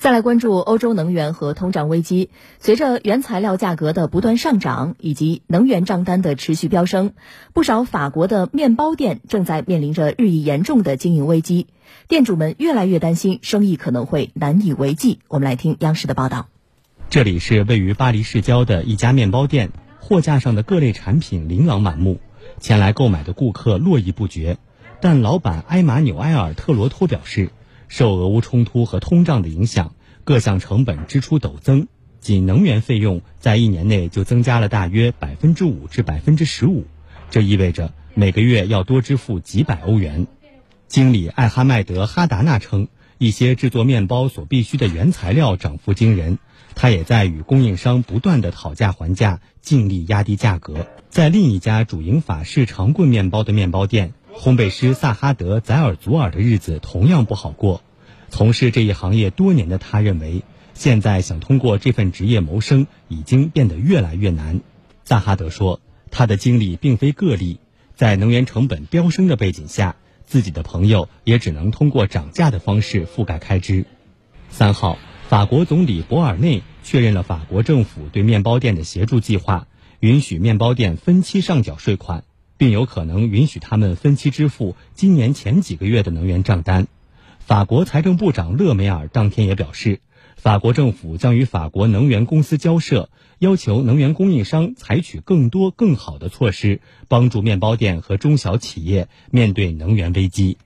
再来关注欧洲能源和通胀危机。随着原材料价格的不断上涨以及能源账单的持续飙升，不少法国的面包店正在面临着日益严重的经营危机。店主们越来越担心生意可能会难以为继。我们来听央视的报道。这里是位于巴黎市郊的一家面包店，货架上的各类产品琳琅满目，前来购买的顾客络绎不绝。但老板埃马纽埃尔·特罗托表示。受俄乌冲突和通胀的影响，各项成本支出陡增，仅能源费用在一年内就增加了大约百分之五至百分之十五，这意味着每个月要多支付几百欧元。经理艾哈迈德·哈达纳称，一些制作面包所必需的原材料涨幅惊人，他也在与供应商不断的讨价还价，尽力压低价格。在另一家主营法式长棍面包的面包店。烘焙师萨哈德·宰尔祖尔的日子同样不好过。从事这一行业多年的他认为，现在想通过这份职业谋生已经变得越来越难。萨哈德说，他的经历并非个例，在能源成本飙升的背景下，自己的朋友也只能通过涨价的方式覆盖开支。三号，法国总理博尔内确认了法国政府对面包店的协助计划，允许面包店分期上缴税款。并有可能允许他们分期支付今年前几个月的能源账单。法国财政部长勒梅尔当天也表示，法国政府将与法国能源公司交涉，要求能源供应商采取更多更好的措施，帮助面包店和中小企业面对能源危机。